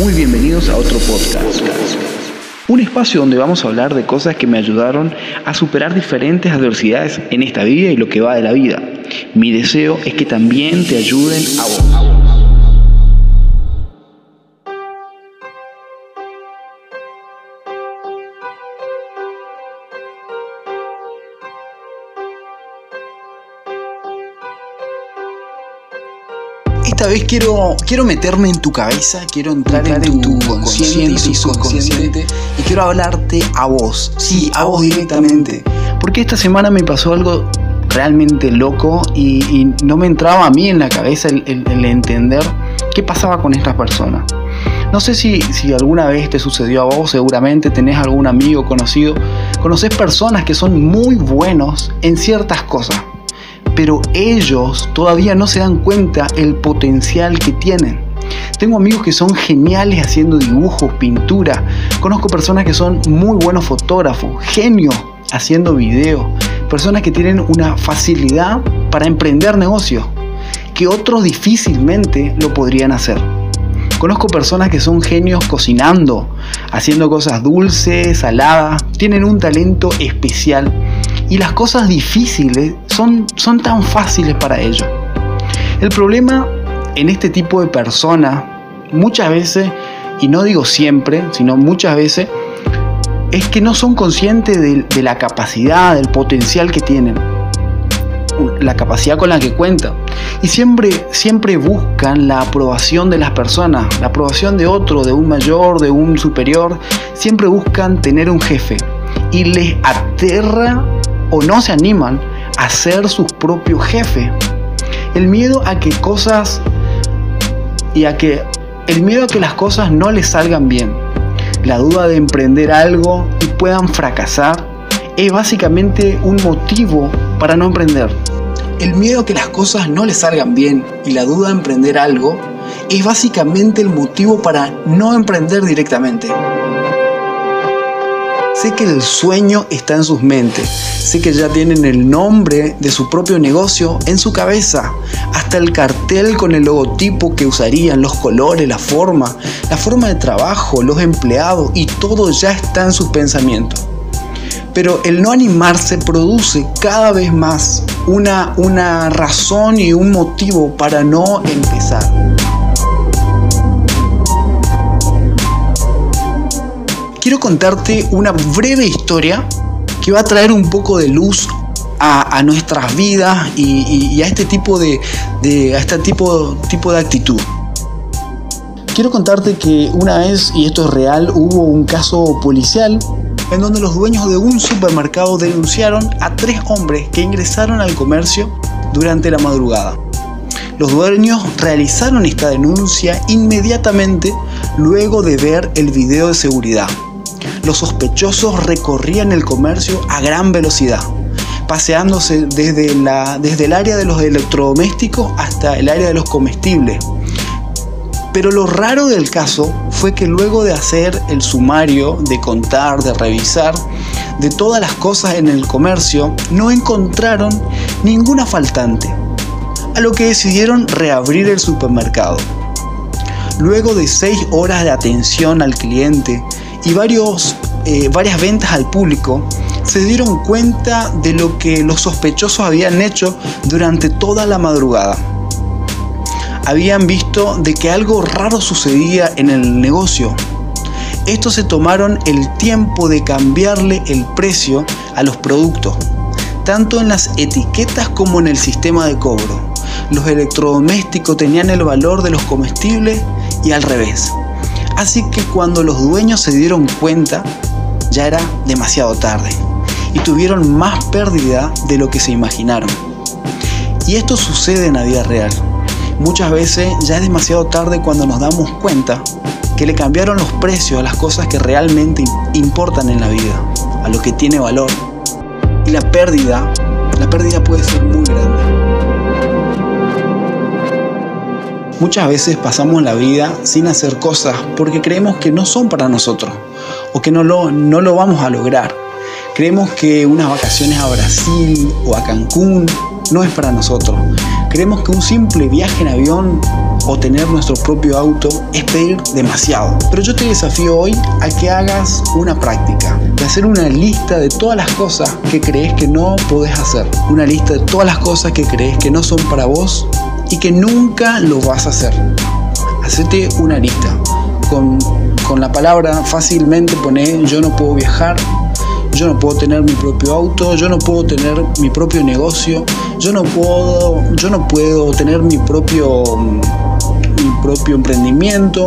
Muy bienvenidos a otro podcast. Un espacio donde vamos a hablar de cosas que me ayudaron a superar diferentes adversidades en esta vida y lo que va de la vida. Mi deseo es que también te ayuden a vos. Esta vez quiero, quiero meterme en tu cabeza, quiero entrar, en, tu, consciente y subconsciente y quiero hablarte a vos, sí, a vos directamente. Porque esta semana me pasó algo realmente loco y, no me entraba a mí en la cabeza el, entender qué pasaba con estas personas. No sé si, si, alguna vez te sucedió a vos, seguramente tenés algún amigo conocido, conoces personas que son muy buenos en ciertas cosas pero ellos todavía no se dan cuenta el potencial que tienen. Tengo amigos que son geniales haciendo dibujos, pintura. Conozco personas que son muy buenos fotógrafos, genios haciendo videos. Personas que tienen una facilidad para emprender negocios que otros difícilmente lo podrían hacer. Conozco personas que son genios cocinando, haciendo cosas dulces, saladas, tienen un talento especial y las cosas difíciles son, son tan fáciles para ellos. El problema en este tipo de personas, muchas veces, y no digo siempre, sino muchas veces, es que no son conscientes de, la capacidad, del potencial que tienen, la capacidad con la que cuentan. Y siempre, siempre buscan la aprobación de las personas, la aprobación de otro, de un mayor, de un superior. Siempre buscan tener un jefe. Y les aterra o no se animan a ser sus propios jefes. El miedo a que cosas y a que el miedo a que las cosas no les salgan bien. La duda de emprender algo y puedan fracasar es básicamente un motivo para no emprender. El miedo a que las cosas no les salgan bien y la duda de emprender algo es básicamente el motivo para no emprender directamente. Sé que el sueño está en sus mentes. Sé que ya tienen el nombre de su propio negocio en su cabeza. Hasta el cartel con el logotipo que usarían, los colores, la forma, la forma de trabajo, los empleados y todo ya está en sus pensamientos. Pero el no animarse produce cada vez más una, una razón y un motivo para no empezar. Quiero contarte una breve historia que va a traer un poco de luz a, nuestras vidas y, a este tipo de, a este tipo, tipo de actitud. Quiero contarte que una vez, y esto es real, hubo un caso policial en donde los dueños de un supermercado denunciaron a tres hombres que ingresaron al comercio durante la madrugada. Los dueños realizaron esta denuncia inmediatamente luego de ver el video de seguridad los sospechosos recorrían el comercio a gran velocidad, paseándose desde, la, desde el área de los electrodomésticos hasta el área de los comestibles. Pero lo raro del caso fue que luego de hacer el sumario, de contar, de revisar, de todas las cosas en el comercio, no encontraron ninguna faltante, a lo que decidieron reabrir el supermercado. Luego de seis horas de atención al cliente y varios, eh, varias ventas al público, se dieron cuenta de lo que los sospechosos habían hecho durante toda la madrugada. Habían visto de que algo raro sucedía en el negocio. Estos se tomaron el tiempo de cambiarle el precio a los productos, tanto en las etiquetas como en el sistema de cobro. Los electrodomésticos tenían el valor de los comestibles y al revés. Así que cuando los dueños se dieron cuenta, ya era demasiado tarde y tuvieron más pérdida de lo que se imaginaron. Y esto sucede en la vida real. Muchas veces ya es demasiado tarde cuando nos damos cuenta que le cambiaron los precios a las cosas que realmente importan en la vida, a lo que tiene valor. Y la pérdida, la pérdida puede ser muy grande. Muchas veces pasamos la vida sin hacer cosas porque creemos que no son para nosotros o que no lo, no lo vamos a lograr. Creemos que unas vacaciones a Brasil o a Cancún no es para nosotros. Creemos que un simple viaje en avión o tener nuestro propio auto es pedir demasiado. Pero yo te desafío hoy a que hagas una práctica, de hacer una lista de todas las cosas que crees que no podés hacer. Una lista de todas las cosas que crees que no son para vos y que nunca lo vas a hacer. Hacete una lista. Con, con la palabra fácilmente pone yo no puedo viajar, yo no puedo tener mi propio auto, yo no puedo tener mi propio negocio, yo no puedo, yo no puedo tener mi propio, mi propio emprendimiento,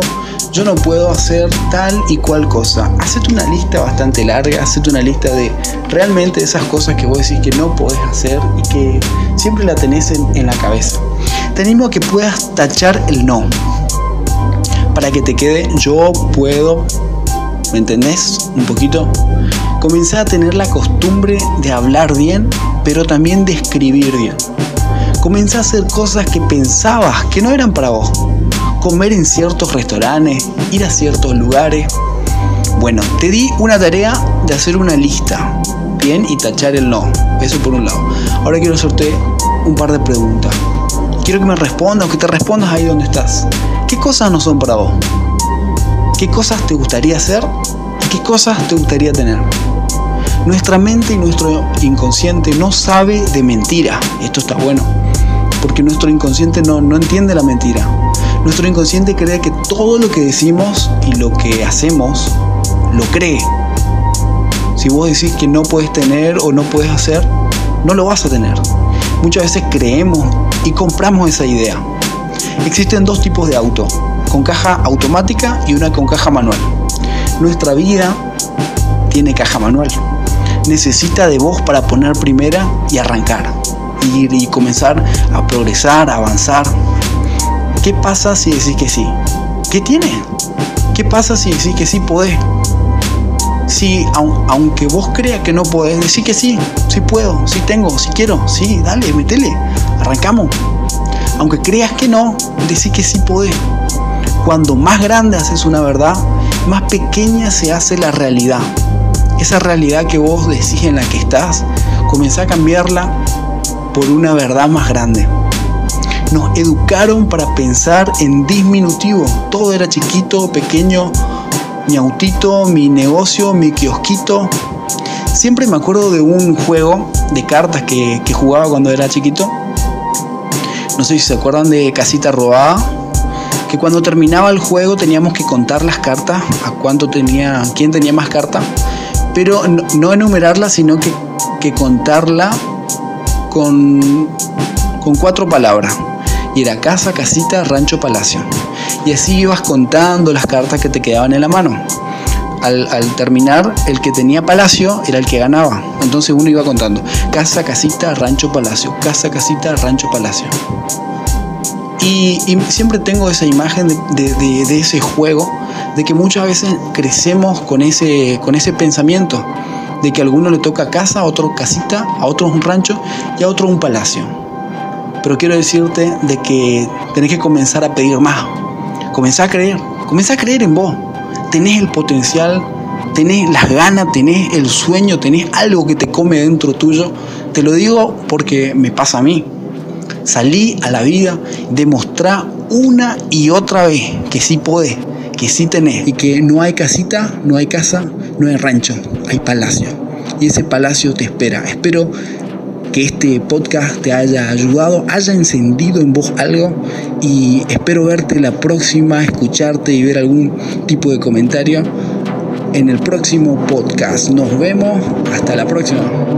yo no puedo hacer tal y cual cosa. Hacete una lista bastante larga, hacete una lista de realmente esas cosas que vos decís que no podés hacer y que siempre la tenés en, en la cabeza. Te animo a que puedas tachar el no. Para que te quede yo puedo, ¿me entendés? Un poquito. Comencé a tener la costumbre de hablar bien, pero también de escribir bien. Comencé a hacer cosas que pensabas que no eran para vos. Comer en ciertos restaurantes, ir a ciertos lugares. Bueno, te di una tarea de hacer una lista, bien, y tachar el no. Eso por un lado. Ahora quiero hacerte un par de preguntas. Quiero que me respondas o que te respondas ahí donde estás. ¿Qué cosas no son para vos? ¿Qué cosas te gustaría hacer? ¿Y qué cosas te gustaría tener? Nuestra mente y nuestro inconsciente no sabe de mentira. Esto está bueno. Porque nuestro inconsciente no, no entiende la mentira. Nuestro inconsciente cree que todo lo que decimos y lo que hacemos lo cree. Si vos decís que no puedes tener o no puedes hacer, no lo vas a tener. Muchas veces creemos y compramos esa idea. Existen dos tipos de auto, con caja automática y una con caja manual. Nuestra vida tiene caja manual. Necesita de vos para poner primera y arrancar. Ir y comenzar a progresar, a avanzar. ¿Qué pasa si decís que sí? ¿Qué tiene? ¿Qué pasa si decís que sí podés? Si aunque vos creas que no podés, decir que sí, sí puedo, sí tengo, sí quiero, sí, dale, metele, arrancamos. Aunque creas que no, decís que sí podés. Cuando más grande haces una verdad, más pequeña se hace la realidad. Esa realidad que vos decís en la que estás, comenzá a cambiarla por una verdad más grande. Nos educaron para pensar en disminutivo. Todo era chiquito, pequeño, mi autito, mi negocio, mi kiosquito. Siempre me acuerdo de un juego de cartas que, que jugaba cuando era chiquito. No sé si se acuerdan de Casita Robada. Que cuando terminaba el juego teníamos que contar las cartas, a cuánto tenía, quién tenía más cartas, pero no, no enumerarla, sino que, que contarla con, con cuatro palabras. Y era casa, casita, rancho, palacio. Y así ibas contando las cartas que te quedaban en la mano. Al, terminar, el que tenía palacio era el que ganaba. Entonces uno iba contando casa, casita, rancho, palacio. Casa, casita, rancho, palacio. Y, siempre tengo esa imagen de, de, ese juego, de que muchas veces crecemos con ese, con ese pensamiento, de que a alguno le toca casa, a otro casita, a otro un rancho y a otro un palacio. Pero quiero decirte de que tenés que comenzar a pedir más. Comenzá a creer, comenzá a creer en vos. Tenés el potencial, tenés las ganas, tenés el sueño, tenés algo que te come dentro tuyo. Te lo digo porque me pasa a mí. Salí a la vida, demostrá una y otra vez que sí podés, que sí tenés y que no hay casita, no hay casa, no hay rancho, hay palacio. Y ese palacio te espera. Espero que este podcast te haya ayudado, haya encendido en vos algo y espero verte la próxima, escucharte y ver algún tipo de comentario en el próximo podcast. Nos vemos, hasta la próxima.